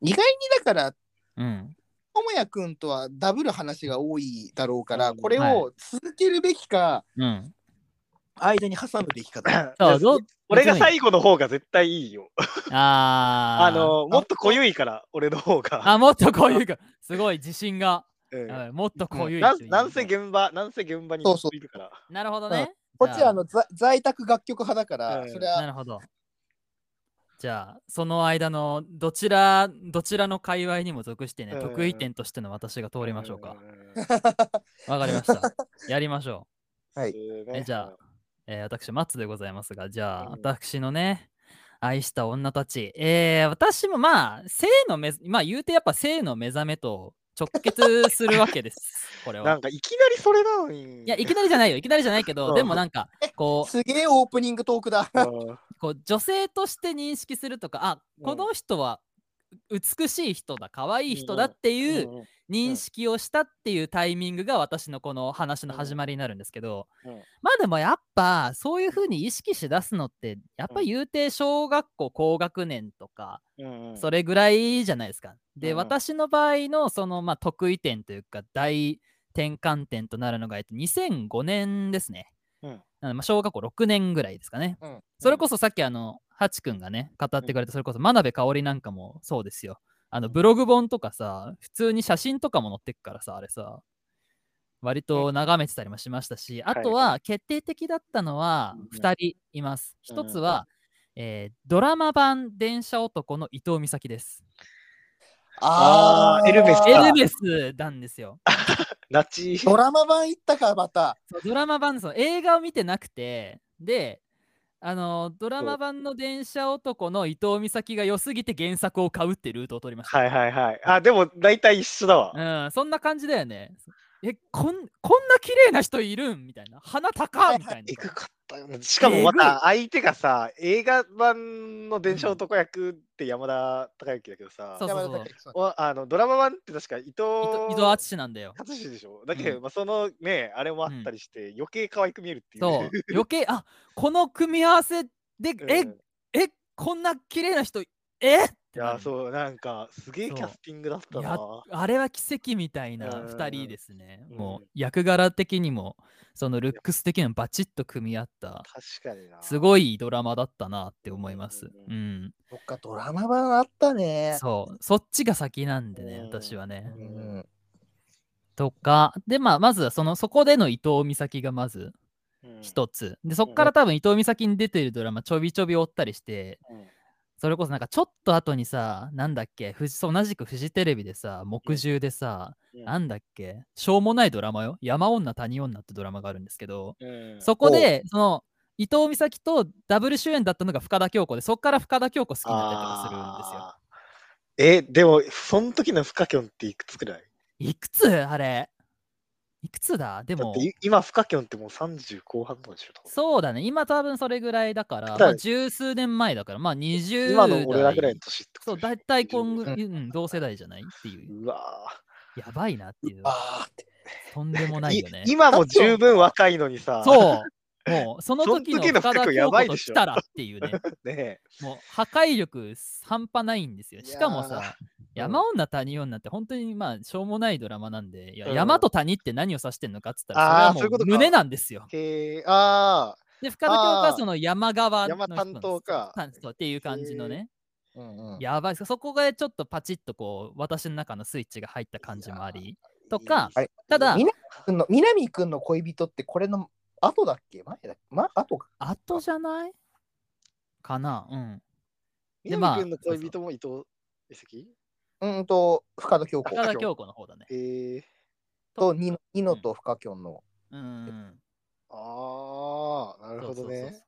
意外にだから、うん。ともやくんとはダブる話が多いだろうから、うんこれを続けるべきか、うん。間に挟むべきかだ。そうどう？俺が最後の方が絶対いいよ。あー あの、もっと濃ゆいから、俺の方が。あ、もっとこういうか、すごい自信が。うんもっとこういう。なんなんせ現場、なんせ現場にそうそういるから。なるほどね。こっちはあの在在宅楽曲派だから、うんそれはなるほど。じゃあ、その間のどちら、どちらの界隈にも属してね、うん得意点としての私が通りましょうか。うん。わかりました。やりましょはい。えじゃあ、えー私、マッツでございますが、じゃあ、うん私のね、愛した女たち。えー、私もまあ、性の目、まあ言うてやっぱ性の目覚めと直結するわけです。これはなん。かいきなりそれなのに。いや、いきなりじゃないよ。いきなりじゃないけど、うんでもなんか、こう、すげえオープニングトークだ。うんこう女性として認識するとか、あ、うんこの人は美しい人だ、可愛い人だっていううん認識をしたっていうタイミングが私のこの話の始まりになるんですけど、うん。まあでもやっぱそういうふうに意識しだすのって、やっぱ言うて小学校高学年とか、うんそれぐらいじゃないですか。で、うん私の場合のそのまあ得意点というか大転換点となるのが、えっと、2005年ですね。うん。なのでまあ小学校6年ぐらいですかね。うん。それこそさっきあの、ハチ君がね、語ってくれた、それこそ真鍋かおりなんかもそうですよ。あの、ブログ本とかさ、普通に写真とかも載ってくからさ、あれさ、割と眺めてたりもしましたし、あとは決定的だったのはうん2人います。うん1つは、えードラマ版電車男の伊藤美咲です。あーエルメスかエルメスなんですよ。ドラマ版行ったか、また。ドラマ版そう映画を見てなくてであのドラマ版の電車男の伊藤美咲が良すぎて原作を買うってルートを取りました。はいはいはい。あ、でも大体一緒だわ。うん、そんな感じだよね。えこんこんな綺麗な人いるんみたいな。鼻高っみたいなえぐかったよね。しかもまた相手がさ、映画版の電車男役って山田孝之だけどさ、あのドラマ版って確か伊藤伊藤伊藤淳なんだよ。淳でしょ？だけど、うんまあ、そのね、あれもあったりして、余計可愛く見えるっていうね。そう。余計、あこの組み合わせで、え うん、え、こんな綺麗な人、え？っていや、そう、なんか、すげえキャスティングだったやな。あれは奇跡みたいなうん2人ですね。うんもう役柄的にも、そのルックス的にもバチッと組み合った、確かにな。すごいドラマだったなって思います。ううんん。そっか、ドラマ版あったね。そう、そっちが先なんでね、うん私はね。うん。とか、で、まあ、まずはその、そこでの伊藤美咲がまずうん一つ。で、そこから多分伊藤美咲に出てるドラマちょびちょび追ったりして、うんそれこそなんかちょっと後にさ、なんだっけ、同じくフジテレビでさ、木10でさ、うん。なんだっけ、しょうもないドラマよ。山女谷女ってドラマがあるんですけど、うん。そこで、その、伊藤美咲とダブル主演だったのが深田恭子で、そこから深田恭子好きになったりとかするんですよ。え、でも、その時のフカキョンっていくつくらい？いくつ？あれいくつだ？でもだって、い今、フカキョンってもう30後半とかでしょそうだね。今多分それぐらいだから、だまあ、十数年前だから、まあ20今の俺らぐらいの代年ってことそう、でしょだいたい今後、ううん、同世代じゃない？っていう。うわやばいなっていう。あーってとんでもないよねい。今も十分若いのにさ、そう。もう、その時の深田恭子ばいでしょと来たらっていうね。ねもう破壊力半端ないんですよ。しかもさ、うん山女谷女って本当にまあしょうもないドラマなんで、いやうん。山と谷って何を指してんのかっつったら、あーそういうことか。それはもう胸なんですよ。へえ、あで、深田恭子はその山側の人山担当か。っていう感じのね。うんうん。やばい。そこがちょっとパチッとこう、私の中のスイッチが入った感じもあり。あ。とかあれただみなくんの南くんの恋人ってこれの後だっけ？前だっけ？ま後か。後じゃない？かな？うん。で南まあ君の恋人も伊藤遺跡うんと、深田恭子深田恭子の方だね。へえ。とニノと深きょんの。うん。ああ、なるほどそうそうそうそうね。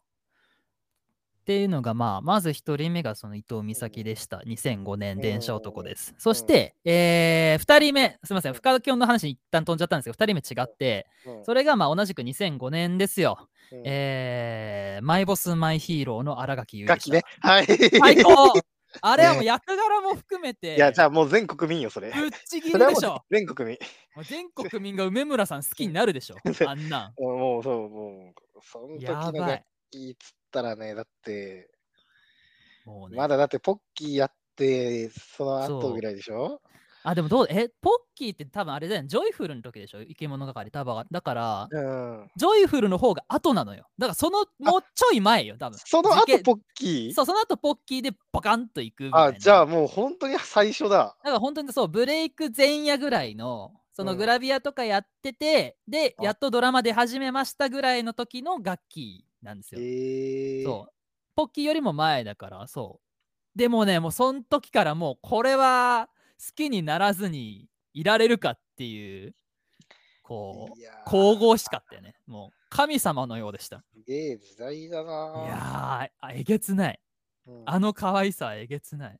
っていうのが、まあ、まず一人目がその伊藤美咲でした。2005年、うん電車男です。そして、えー、2人目、すみません、うん深田恭の話に一旦飛んじゃったんですけど、2人目違って、うんそれがまあ同じく2005年ですよ。うんえー、マイボスマイヒーローの新垣結衣ね。はい。最高あれはもう役柄も含めて、いや、じゃあもう全国民よ、それ。ぶっちぎるでしょ。全国民。もう全国民が梅村さん好きになるでしょ。あんなん。もう、そう、もう、その時のガッキーっつったらね、だって、もうね。まだだってポッキーやってその後ぐらいでしょ？あ、でもどう、え、ポッキーって多分あれだよね、ジョイフルの時でしょ？生き物係、多分。だから、うん。ジョイフルの方が後なのよ。だからそのもうちょい前よ、多分。その後ポッキー？そう、その後ポッキーでバカンと行くみたいな。あ、じゃあもう本当に最初だ。だから本当にそう、ブレイク前夜ぐらいの、そのうんグラビアとかやってて、で、あやっとドラマ出始めましたぐらいの時のガッキーなんですよ。ええそう。ポッキーよりも前だから、そう。でもね、もうその時からもうこれは好きにならずにいられるかっていう、こう、神々しかったよね。もう神様のようでした。すげえ時代だないやえげつない。うんあの可愛さはえげつない。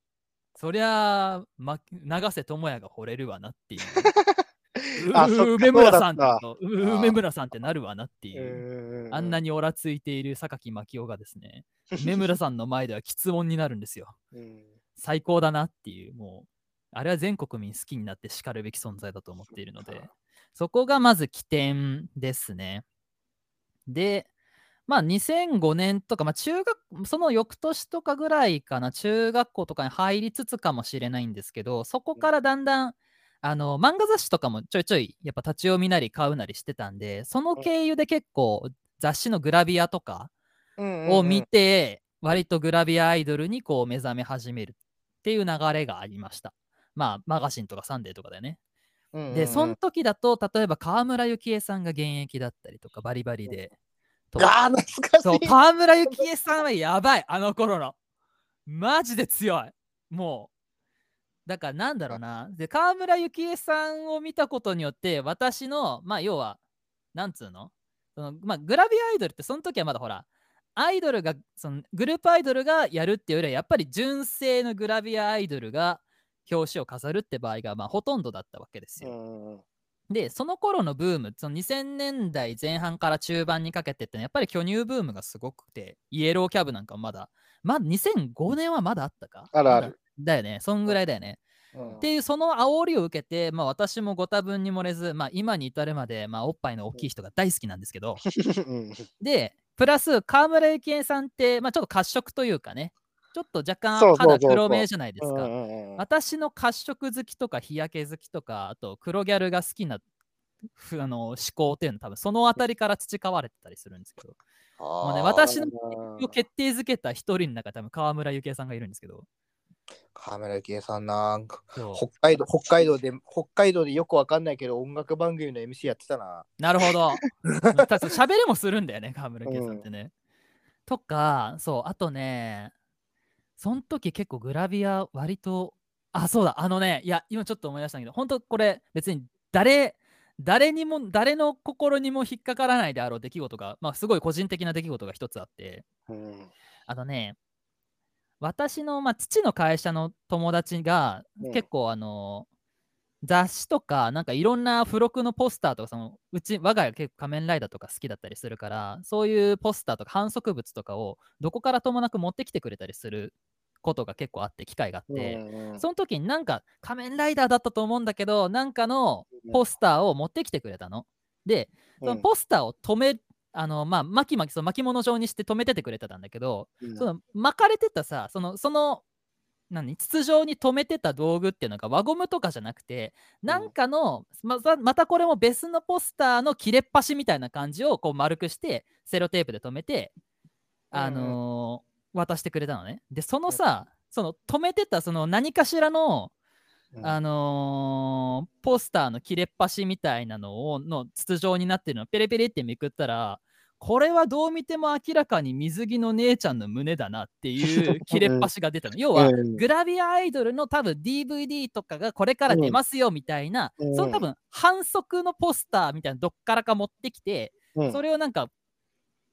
そりゃあ、ま、永瀬智也が惚れるわなっていう。梅村さんとう梅村さんってなるわなっていう。うんあんなにおらついている榊真紀夫がですね、梅村さんの前では喫音になるんですよ。うん最高だなっていう、もう、あれは全国民好きになってしかるべき存在だと思っているので、そこがまず起点ですね。で、まあ2005年とか、まあ中学、その翌年とかぐらいかな、中学校とかに入りつつかもしれないんですけど、そこからだんだん、あの漫画雑誌とかもちょいちょいやっぱ立ち読みなり買うなりしてたんで、その経由で結構雑誌のグラビアとかを見て、割とグラビアアイドルにこう目覚め始めるっていう流れがありました。まあ、マガジンとかサンデーとかだよね。で、その時だと、例えば河村幸恵さんが現役だったりとか、バリバリで。とあー、懐かそうしい。河村幸恵さんはやばい、あの頃の。マジで強い。もう。だからなんだろうな。で、河村幸恵さんを見たことによって、私の、まあ、要は、なんつうの？そのまあ、グラビアアイドルって、その時はまだほら、アイドルが、そのグループアイドルがやるっていうよりは、やっぱり純正のグラビアアイドルが表紙を飾るって場合が、まあ、ほとんどだったわけですよ。うんで、その頃のブーム、その2000年代前半から中盤にかけてってのはやっぱり巨乳ブームがすごくて、イエローキャブなんかもまだ、まだ2005年はまだあったか？あるある。まだ。だよね、そんぐらいだよね。うん。っていうその煽りを受けて、まあ、私もご多分に漏れず、まあ、今に至るまで、まあ、おっぱいの大きい人が大好きなんですけど、うん。で、プラス、河村幸恵さんって、まあ、ちょっと褐色というかね、ちょっと若干肌黒めじゃないですか。うんうんうん私の褐色好きとか日焼け好きとかあと黒ギャルが好きなふあの思考っていうのは多分そのあたりから培われてたりするんですけど。もうね私のうん決定づけた一人の中多分川村幸恵さんがいるんですけど。河村幸恵さんな北海道、北海道で、北海道でよくわかんないけど、音楽番組の MC やってたな。なるほど。喋れもするんだよね川村幸恵さんってね、とかそうあとねその時結構グラビア割とあそうだあのねいや今ちょっと思い出したんだけど本当これ別に誰誰にも誰の心にも引っかからないであろう出来事がまあすごい個人的な出来事が一つあってうん。あのね私の、まあ、父の会社の友達がうん。結構あの、雑誌とかなんかいろんな付録のポスターとかそのうち我が家結構仮面ライダーとか好きだったりするからそういうポスターとか反則物とかをどこからともなく持ってきてくれたりすることが結構あって機会があって、その時になんか仮面ライダーだったと思うんだけどなんかのうんポスターを持ってきてくれたの。でそのポスターを止めあのまあ巻き巻きその巻物状にして止めててくれてたんだけど、うん。その巻かれてたさそのその何？筒状に止めてた道具っていうのが輪ゴムとかじゃなくてなんかの、またまたこれも別のポスターの切れっ端みたいな感じをこう丸くしてセロテープで止めて、あのー渡してくれたのね。でそのさ、その止めてたその何かしらのうん。あのーポスターの切れっ端みたいなのをの筒状になってるのをペレペレってめくったらこれはどう見ても明らかに水着の姉ちゃんの胸だなっていう切れっ端が出たの。要はうんグラビアアイドルの多分 DVD とかがこれから出ますよみたいな、うんその多分反則のポスターみたいなどっからか持ってきて、うんそれをなんか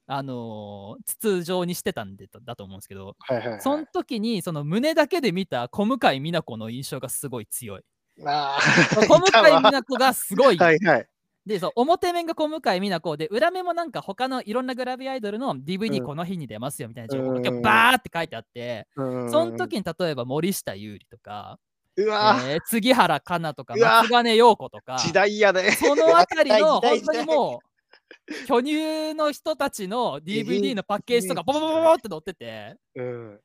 あのー筒状にしてたんでだと思うんですけど、はいはいはいその時にその胸だけで見た小向井美奈子の印象がすごい強い。あ小ー向井美奈子がすごい。はいはい。で、そう表面が小向井美奈子で、裏面もなんか他のいろんなグラビアアイドルのう DVD んこの日に出ますよみたいな情報がバーって書いてあって、そその時に例えば森下優里とか、うわえー杉原かなとか、松金陽子とか、時代やね。そのあたりの 本当にもう、巨乳の人たちの DVD のパッケージとかボボボボボって載ってて、うん。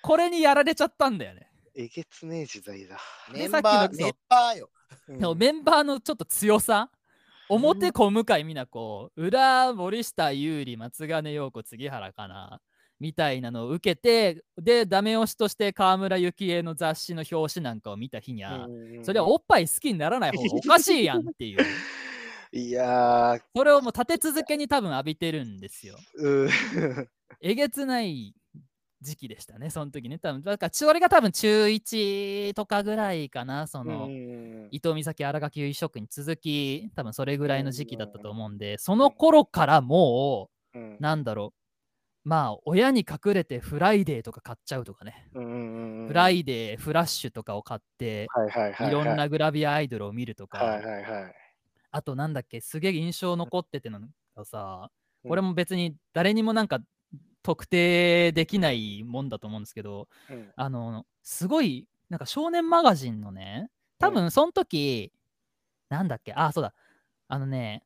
これにやられちゃったんだよね。えげつねえ時代だ。メンバー、メンバーよ。でもメンバーのちょっと強さ表小向井美奈子裏森下優里松金陽子杉原かなみたいなのを受けてでダメ押しとして河村幸恵の雑誌の表紙なんかを見た日には、それはおっぱい好きにならない方がおかしいやんっていう。いやー、それをもう立て続けに多分浴びてるんですよ。えげつない時期でしたねその時ね。多分だからそれが多分中1とかぐらいかなその、うん伊東美咲新垣結衣ショックに続き多分それぐらいの時期だったと思うんでその頃からもうなんだろう。まあ親に隠れてフライデーとか買っちゃうとかね、フライデーフラッシュとかを買って、はいろんなグラビアアイドルを見るとか。あとなんだっけすげえ印象残っててのがさ、うん。これも別に誰にもなんか特定できないもんだと思うんですけどうん。あのすごいなんか少年マガジンのね多分その時、なんだっけあそうだ。あのね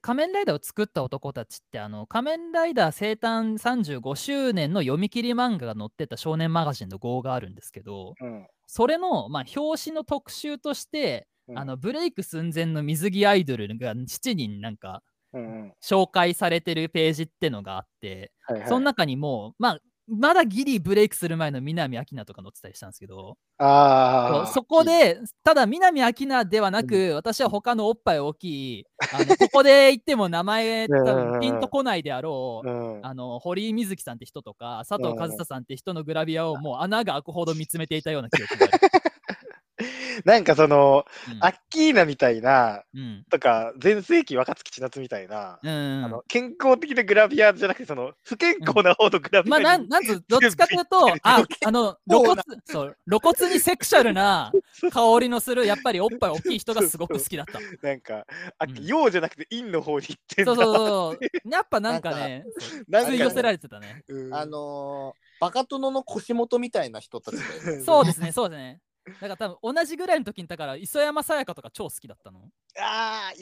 仮面ライダーを作った男たちってあの仮面ライダー生誕35周年の読み切り漫画が載ってた少年マガジンの号があるんですけどうん。それの、まあ、表紙の特集として、うん。あのブレイク寸前の水着アイドルが7人なんかうんうん紹介されてるページってのがあって、はいはい。その中にもう、まあ、まだギリブレイクする前の南明菜とか載ってたりしたんですけど、ああ。そこで、ただ南明菜ではなく、私は他のおっぱい大きい、あのここで言っても名前ピンとこないであろう、うん、あの堀井瑞希さんって人とか、佐藤和沙さんって人のグラビアをもう穴が開くほど見つめていたような記憶がある。なんかその、うんアッキーナみたいな、うんとか、全盛期若槻千夏みたいな、うんあの健康的なグラビアじゃなくて、その不健康な方のグラビアまあ、に、なん、なんつう、どっちかというと、あ、あの、露骨、そう、露骨にセクシャルな香りのする、やっぱりおっぱい大きい人がすごく好きだった。なんか、あうん陽じゃなくて陰の方に行ってんだそうそうそう。やっぱなんかね、なんか吸い寄せられてたね。うんあのー、バカ殿の腰元みたいな人たち。そうですね、そうですね。だから多分同じぐらいの時に、だから磯山さやかとか超好きだったの？ああ、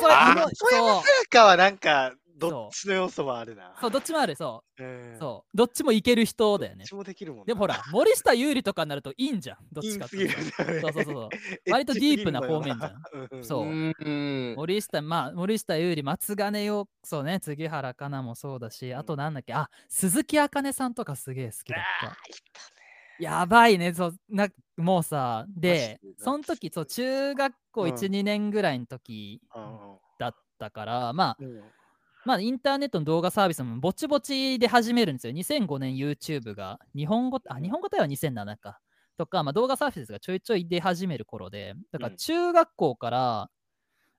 それあーあのそういうそうかはなんか、どっちの要素もあるな。そう、どっちもある、そうう。んそう。どっちもいける人だよねどっち。もできるもんな。でもほら、森下優里とかになるといいんじゃん。どっちかっていうと。そうそうそう 割とディープな方面じゃんんだよな。そうーん。森下、まあ、森下優里、松金よ、そうね、杉原かなもそうだし、あとなんだっけ、あ、鈴木あかねさんとかすげえ好きだった。あーいたねやばいね、そうなもうさ、でその時、そう、中学校うん。1、2年ぐらいの時うんだったから、まあ、うん。まあ、インターネットの動画サービスもぼちぼちで始めるんですよ。2005年 YouTube が、日本語、あ、日本語対は2007か。とか、まあ、動画サービスがちょいちょい出始める頃で、だからうん。中学校から、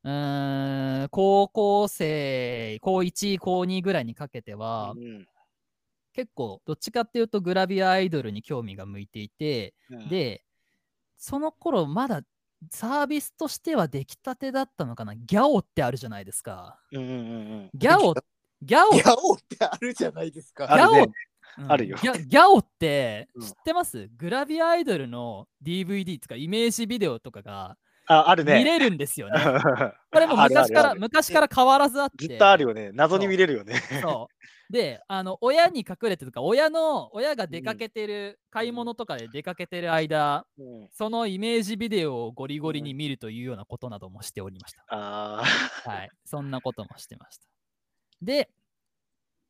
うーん、高校生、高1、高2ぐらいにかけては、うん結構、どっちかっていうとグラビアアイドルに興味が向いていて、うんで、その頃まだサービスとしては出来たてだったのかな？ギャオってあるじゃないですか。うんうんうんギャオ、ギャオギャオってあるじゃないですか。あるねうんあるよギャギャオってうん知ってます、グラビアアイドルの DVD とかイメージビデオとかがあ、あるね。見れるんですよね。これも昔からるある昔から変わらずあって。ずっとあるよね。謎に見れるよね。そう。で、あの親に隠れてとか、親の親が出かけてる、買い物とかで出かけてる間、うんそのイメージビデオをゴリゴリに見るというようなことなどもしておりました。あ はい。そんなこともしてました。で、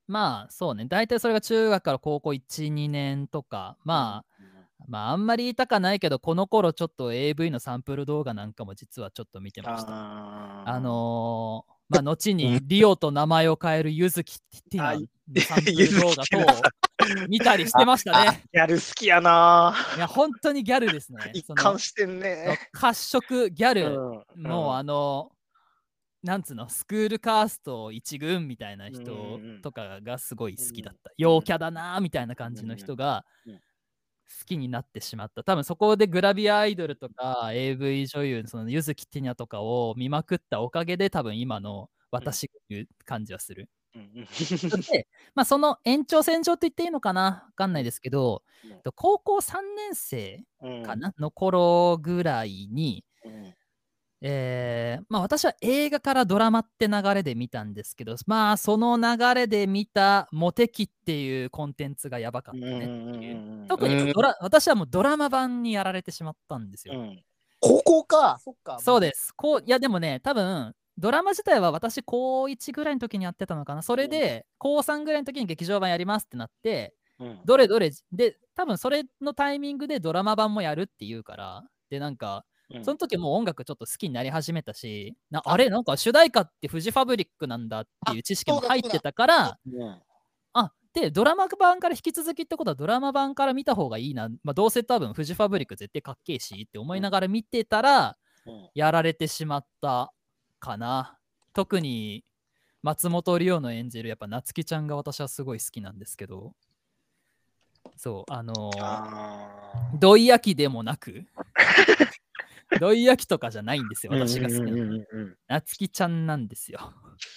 まあそうね、大体それが中学から高校1、2年とか、まあ、まああんまり言いたかないけど、この頃ちょっと AV のサンプル動画なんかも実はちょっと見てました。ああのーまあ後にリオと名前を変えるゆずきティナあのサンプル動画等を見たりしてましたね。ギャル好きやな。いや、本当にギャルですね。一貫してんね。褐色ギャル、うん。もうあの、なんつうの、スクールカースト一軍みたいな人とかがすごい好きだった。うん陽キャだなーみたいな感じの人が好きになってしまった。多分そこでグラビアアイドルとか AV 女優、そのゆずきティニャとかを見まくったおかげで多分今の私が言う感じはする。で、まあその延長線上と言っていいのかなわかんないですけどうん、高校3年生うん。かなの頃ぐらいに、うんえーまあ私は映画からドラマって流れで見たんですけど、まあその流れで見たモテキっていうコンテンツがやばかったねっていう。特にドラ私はもうドラマ版にやられてしまったんですよ。高校か。そっか。そうです。こういやでもね、多分ドラマ自体は私高1ぐらいの時にやってたのかな。それで高3ぐらいの時に劇場版やりますってなって、どれどれで多分それのタイミングでドラマ版もやるっていうから、でなんかその時もう音楽ちょっと好きになり始めたし、なあ。れなんか主題歌ってフジファブリックなんだっていう知識も入ってたから、あで、ドラマ版から引き続きってことはドラマ版から見た方がいいな、まあ、どうせ多分フジファブリック絶対かっけえしって思いながら見てたら、やられてしまったかな。特に松本リオの演じるやっぱ夏希ちゃんが私はすごい好きなんですけど、そう、あのー、土井焼きでもなく、土井焼きとかじゃないんですよ、私が好きなの。夏希ちゃんなんですよ。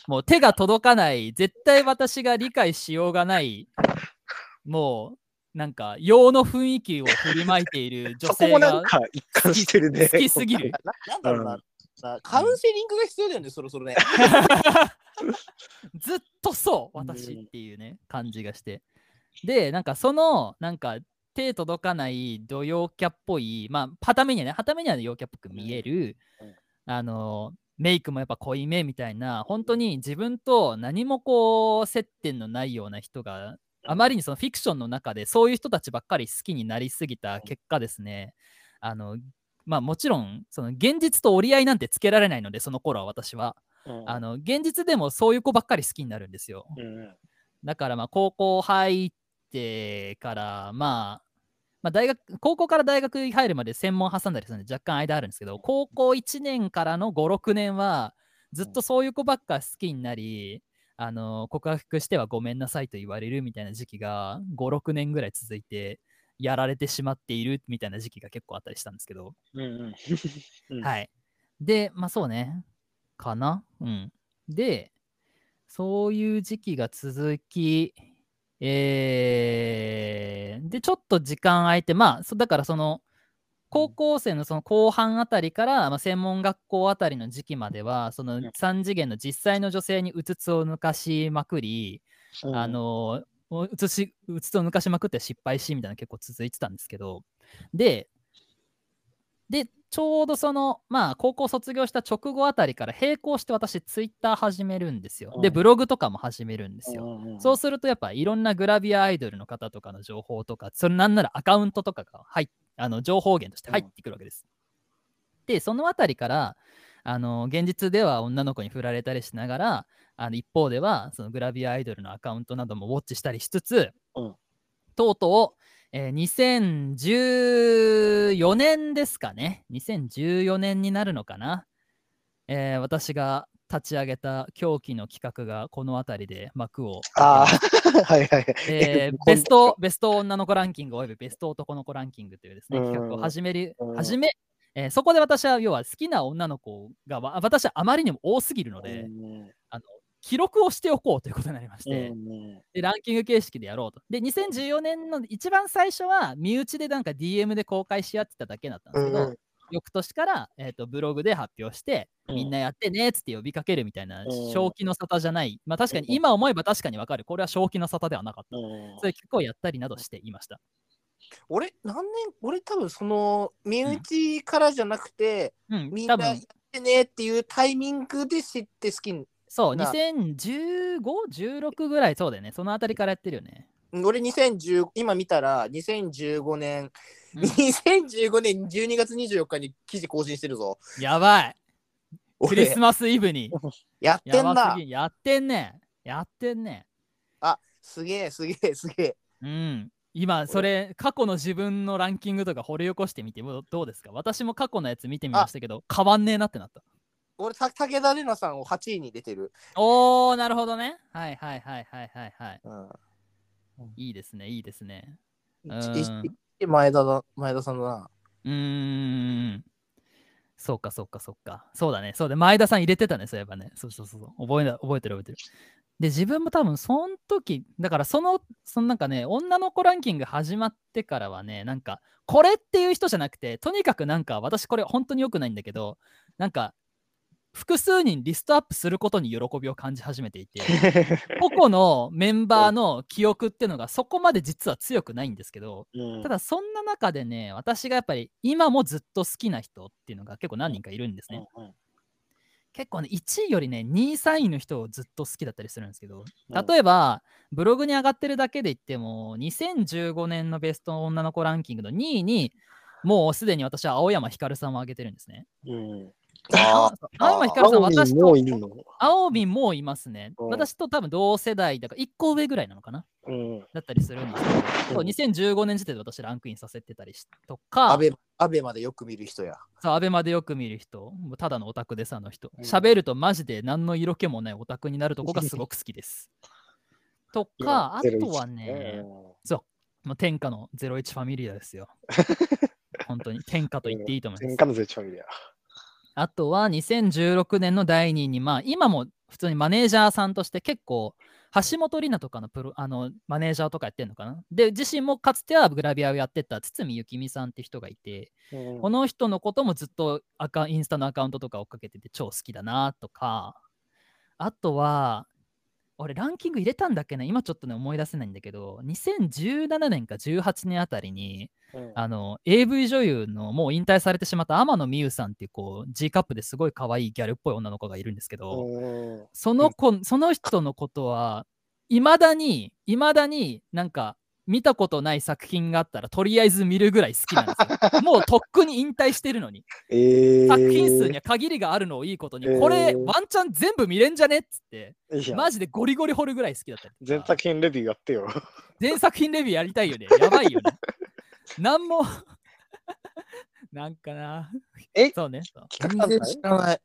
もう手が届かない、絶対私が理解しようがない、もうなんか洋の雰囲気を振りまいている女性がんか一貫してるね。好きすぎる。ななんだろうな。なカウンセリングが必要だよね、そろそろね。ずっとそう、私っていうね、感じがして。で、なんかその、なんか手届かない土曜キャっぽい、まあ、はためにはね、はためには陽キャっぽく見える、うん。あの、メイクもやっぱ濃いめみたいな、本当に自分と何もこう、接点のないような人が、あまりにそのフィクションの中でそういう人たちばっかり好きになりすぎた結果ですね、あの、まあもちろん、その現実と折り合いなんてつけられないので、その頃は私は。あの現実でもそういう子ばっかり好きになるんですよ。だからまあ高校入ってからまあまあ大学高校から大学に入るまで専門挟んだりするんで若干間あるんですけど高校1年からの56年はずっとそういう子ばっか好きになりあの告白してはごめんなさいと言われるみたいな時期が56年ぐらい続いてやられてしまっているみたいな時期が結構あったりしたんですけど、うんはい。で、まあそうね。かな？うん。で、そういう時期が続き、えー、で、ちょっと時間空いて、まあ、そだからその、高校生のその後半あたりから、まあ、専門学校あたりの時期までは、そのん。3次元の実際の女性にうつつを抜かしまくり、あ、のうつしうつつを抜かしまくって失敗しみたいなの結構続いてたんですけど。ででちょうどそのまあ高校卒業した直後あたりから並行して私ツイッター始めるんですよ。でうんブログとかも始めるんですよ。よそうするとやっぱいろんなグラビアアイドルの方とかの情報とかそれなんならアカウントとかが入っあの情報源として入ってくるわけです、でそのあたりからあの現実では女の子に振られたりしながらあの一方ではそのグラビアアイドルのアカウントなどもウォッチしたりしつつ、うん。とうとう、えー2014年ですかね。2014年になるのかな、えー私が立ち上げた狂気の企画がこの辺りで幕をああ、はいはいはい。えーベスト、ベスト女の子ランキングおよびベスト男の子ランキングというですね、うん。企画を始めるうん、始め、えーそこで私は要は好きな女の子がわ私はあまりにも多すぎるので、記録をしておこうということになりまして、でランキング形式でやろうと。で、2014年の一番最初は身内でなんか DM で公開し合ってただけだったんですけど、翌年から、えー、とブログで発表して、うんみんなやってねっつって呼びかけるみたいな、うん正気の沙汰じゃない。まあ確かにうん今思えば確かにわかる。これは正気の沙汰ではなかった。そういう企画をやったりなどしていました。俺、何年、俺多分その、身内からじゃなくて、うん、みんなやってねっていうタイミングで知って好きに。そう、な2015、16ぐらいそうだよね。そのあたりからやってるよね。俺2010、今見たら2015年、うん2015年12月24日に記事更新してるぞ。やばい。クリス俺、マスイブに。やってんなやばす。ぎ。やってんね。やってんね。あ、すげえ、すげえ、すげえ。うん。今、それ、過去の自分のランキングとか掘り起こしてみてもどうですか？私も過去のやつ見てみましたけど、変わんねえなってなった。俺、た武田玲奈さんを8位に出てる。おー、なるほどね。はいはいはいはいはいはい。うん。いいですね、いいですね。前田だ、前田さんだな。うーん。そうかそうかそうか。そうだね。そうで、前田さん入れてたね、そういえばね。そうそうそうそう。覚えな覚えてる覚えてる。で、自分も多分、その時、だからその、そのなんかね、女の子ランキング始まってからはね、なんか、これっていう人じゃなくて、とにかくなんか、私これ本当に良くないんだけど、なんか複数人リストアップすることに喜びを感じ始めていて 個々のメンバーの記憶っていうのがそこまで実は強くないんですけどうん。ただそんな中でね私がやっぱり今もずっと好きな人っていうのが結構何人かいるんですね、うん結構ね1位よりね2位3位の人をずっと好きだったりするんですけどうん。例えばブログに上がってるだけで言っても2015年のベスト女の子ランキングの2位にもうすでに私は青山ひかるさんを挙げてるんですね。うんあそう青山ひかるさん私と青みもいますね。うん私と多分同世代だから1個上ぐらいなのかな？うんだったりするんですけど、そううん2015年時点で私ランクインさせてたりしとか、アベアベまでよく見る人や。そう、アベマでよく見る人、もうただのオタクです、あの人。うん喋るとマジで何の色気もないオタクになるとこがすごく好きです。とか、あ今とはね、もう天下の01ファミリアですよ。本当に天下と言っていいと思います。天下の絶頂ミリア。あとは2016年の第2位に、まあ今も普通にマネージャーさんとして結構、橋本里奈とかのプロあのマネージャーとかやってるのかな？で、自身もかつてはグラビアをやってた堤幸美さんって人がいて、うん。この人のこともずっとアカインスタのアカウントとか追っかけてて超好きだなとか、あとは、俺ランキング入れたんだっけな今ちょっとね思い出せないんだけど、2017年か18年あたりに、うん。あの AV 女優のもう引退されてしまった天野美優さんっていうこう G カップですごい可愛いギャルっぽい女の子がいるんですけど、うんその子、その人のことは、いまだに、いまだになんか、見たことない作品があったら、とりあえず見るぐらい好きなんですよ。もうとっくに引退してるのに、えー作品数には限りがあるのをいいことに、えーこれ、ワンチャン全部見れんじゃねっつって、マジでゴリゴリ掘るぐらい好きだった全作品レビューやってよ。全作品レビューやりたいよね。やばいよね。なんも、なんかな。え？そうね。そう全然知らない。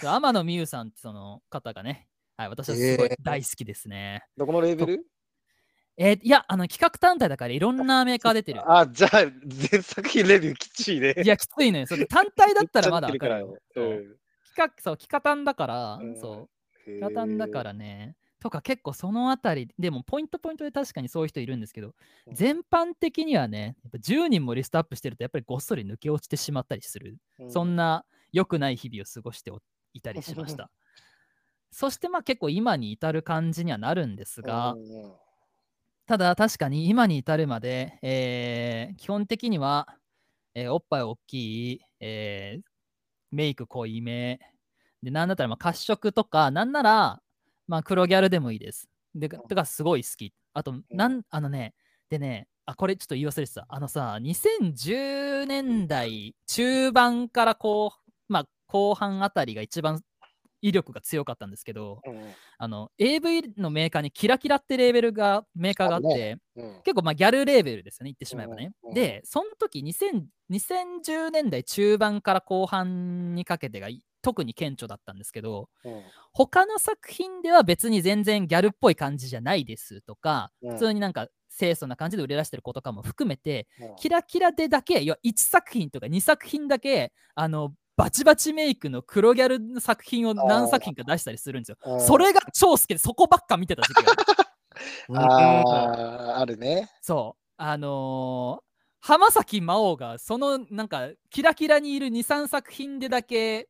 天野美優さんってその方がね、はい、私はすごいえー大好きですね。どこのレベル？えーいや、あの企画単体だからいろんなメーカー出てる。あ、じゃあ、全作品レビューきついね。いや、きついのよ。それ単体だったらまだ めっちゃわかるう企画、そう、企画単だから、うんそう、うん企画単だからね。とか結構そのあたり、でもポイントポイントで確かにそういう人いるんですけど、うん全般的にはね、やっぱ10人もリストアップしてるとやっぱりごっそり抜け落ちてしまったりする。そんな良くない日々を過ごしておいたりしました。そしてまあ結構今に至る感じにはなるんですが、うんうんただ確かに今に至るまで、えー基本的には、えーおっぱい大きい、えーメイク濃いめ、で、なんだったらまあ褐色とか、なんなら、まあ黒ギャルでもいいです。で、かすごい好き。あと、なん、あのね、でね、あ、これちょっと言い忘れてた。あのさ、2010年代中盤からこう、まあ後半あたりが一番威力が強かったんですけど、うん。あの AV のメーカーにキラキラってレーベルがメーカーがあって、うん。結構まあギャルレーベルですよね、言ってしまえばね。うん。うん。で、その時2000 2010年代中盤から後半にかけてがい特に顕著だったんですけど、うん。他の作品では別に全然ギャルっぽい感じじゃないですとか、うん。普通になんか清楚な感じで売り出してる子とかも含めて、うん。キラキラでだけ、要は1作品とか2作品だけ、あの、バチバチメイクの黒ギャルの作品を何作品か出したりするんですよ。うんそれが超好きで、そこばっか見てた時期がある あるね。そう。あのー浜崎真央がそのなんかキラキラにいる23作品でだけ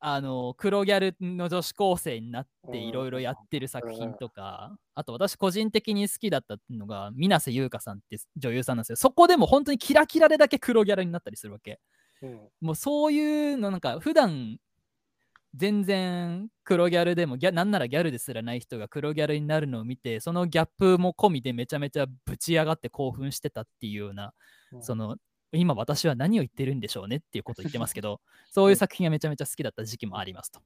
あのー黒ギャルの女子高生になってうんいろいろやってる作品とか、あと私個人的に好きだったのが水瀬優香さんって女優さんなんですよそこでも本当にキラキラでだけ黒ギャルになったりするわけうん。もうそういうのなんか普段全然黒ギャルでもギャなんならギャルですらない人が黒ギャルになるのを見てそのギャップも込みでめちゃめちゃぶち上がって興奮してたっていうような、うん。その今私は何を言ってるんでしょうねっていうことを言ってますけどそういう作品がめちゃめちゃ好きだった時期もありますと。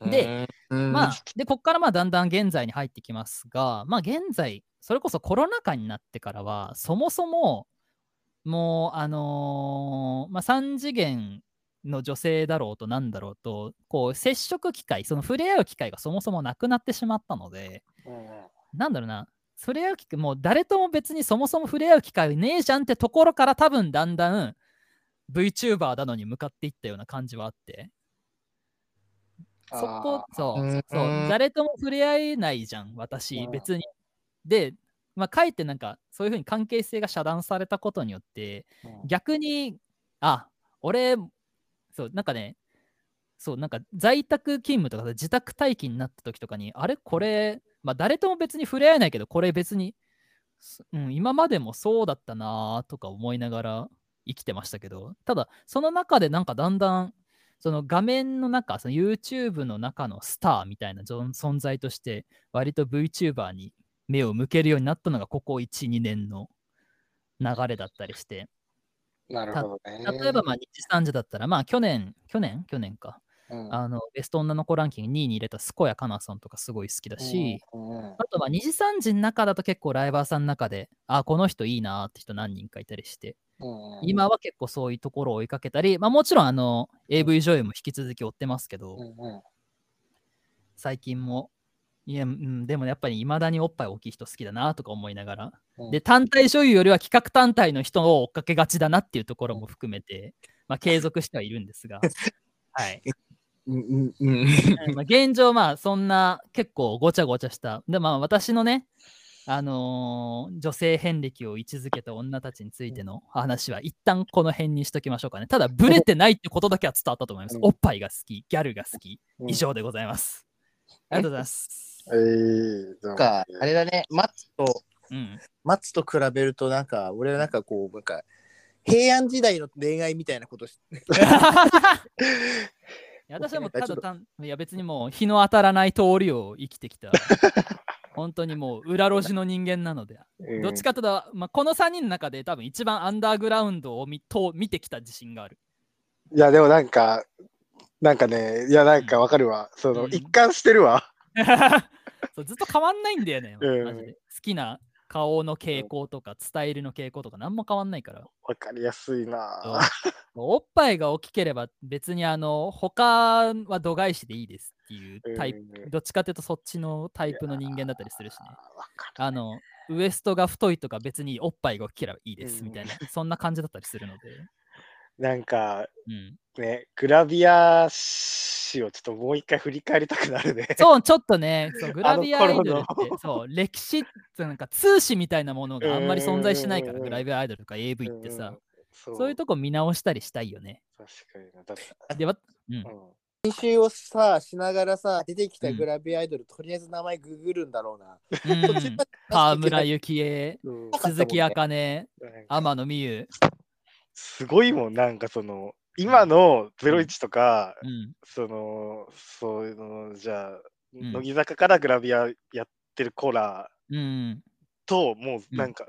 で、うん。まあ、で、ここからまあだんだん現在に入ってきますが、まあ現在、それこそコロナ禍になってからは、そもそも、もう、あのーまあ3次元の女性だろうとなんだろうと、こう、接触機会、その触れ合う機会がそもそもなくなってしまったので、うんなんだろうな、触れ合う機会、もう誰とも別にそもそも触れ合う機会ねえじゃんってところから多分だんだん VTuber だのに向かっていったような感じはあって、そこ、そう、うん。そう、誰とも触れ合えないじゃん、私、うん。別に。で、まあ、かえってなんか、そういうふうに関係性が遮断されたことによって、うん。逆に、あ、俺、そう、なんかね、そう、なんか在宅勤務とかさ自宅待機になった時とかに、あれこれ、まあ誰とも別に触れ合えないけど、これ別に、すうん、今までもそうだったなとか思いながら生きてましたけど、ただ、その中でなんかだんだん、その画面の中、その YouTube の中のスターみたいな存在として、割と VTuber に目を向けるようになったのが、ここ1、2年の流れだったりして、なるほどね。例えば、まあ、日産時だったら、まあ、去年、去年去年か。うん、あの、ベスト女の子ランキング2位に入れた健やかなさんとかすごい好きだし、うんうんあと、まあ、二次三次の中だと結構ライバーさんの中で、あ、この人いいなーって人何人かいたりして、うん今は結構そういうところを追いかけたり、まあ、もちろん、あの、AV 女優も引き続き追ってますけど、最近も、いや、うん、でもやっぱり未だにおっぱい大きい人好きだなとか思いながら、うんで、単体女優よりは企画単体の人を追っかけがちだなっていうところも含めて、まあ、継続してはいるんですが、はい。うんうん現状、まあ、そんな結構ごちゃごちゃした、で、まあ、私のね、あのー女性遍歴を位置づけた女たちについての話は、一旦この辺にしときましょうかね。ただ、ブレてないってことだけは伝わったと思います。うんおっぱいが好き、ギャルが好き、うん以上でございます。ありがとうございます。えー、どうもなんか、あれだね、マッツと、うん。マッツと比べると、なんか、俺はなんかこう、なんか、平安時代の恋愛みたいなことし いや私はもうただ単いや別にもう日の当たらない通りを生きてきた。本当にもう裏路地の人間なので。うん。どっちかというと、まあ、この3人の中で多分一番アンダーグラウンドを見と見てきた自信がある。いや、でもなんか、なんかね、いや、なんかわかるわ。その、うん。一貫してるわ。そうずっと変わんないんだよね、うん。マジで。好きな顔の傾向とか伝えるの傾向とか何も変わんないから。わかりやすいな。おっぱいが大きければ別にあの他は度外視でいいですっていうタイプ、うん。どっちかというとそっちのタイプの人間だったりするしね。あの、ウエストが太いとか別におっぱいが大きければいいですうんみたいな、そんな感じだったりするので。るなんか、うん、ね、グラビア史をちょっともう一回振り返りたくなるね。そう、ちょっとね、そう グラビアアイドルってそう、歴史ってなんか通史みたいなものがあんまり存在しないから、うん。うんうんうんグラビアアイドルとか AV ってさ、うんそそういうとこ見直したりしたいよね。確かにな。だってで、わうん。うん。練習をさ、しながらさ、出てきたうん。グラビアアイドル、とりあえず名前ググるんだろうな。うん。村幸恵、鈴木茜、なんか。天野美優、すごいもん、なんかその、今の01とか、うん、その、そういうの、じゃあ、ん乃木坂からグラビアやってるコーラうん、と、もうなんか、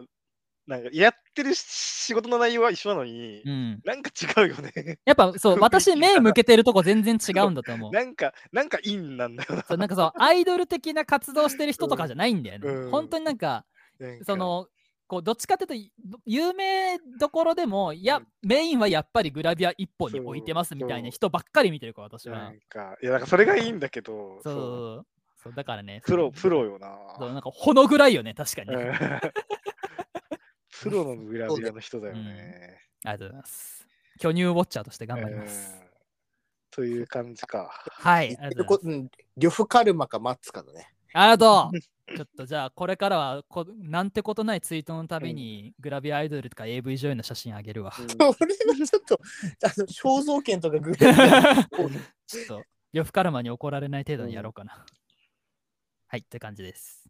なんかやってる仕事の内容は一緒なのに、うん。なんか違うよね。やっぱそう、私が目向けてるとこ全然違うんだと思う。なんか、なんかインなんだよな。そうなんかそう、アイドル的な活動してる人とかじゃないんだよね。うん本当になんか、なんかそ、の、こうどっちかっていうと、有名どころでも、いや、うんメインはやっぱりグラビア一本に置いてますみたいな人ばっかり見てるから、私はなん。か、いや、なんかそれがいいんだけど、そうそうそうだからね。プロ、プロよな。そうなんか、ほのぐらいよね、確かに。うんあプロのグラビアの人だよね。りがとうございます。巨乳ウォッチャーとして頑張ります。うんという感じか。はい。うん呂布カルマかマッツかだね。ありがとうちょっとじゃあ、これからはこ、なんてことないツイートのたびに、グラビアアイドルとか AV 女優の写真あげるわ。それはちょっと、あの肖像権とかググる ちょっと、呂布カルマに怒られない程度にやろうかな。はい、って感じです。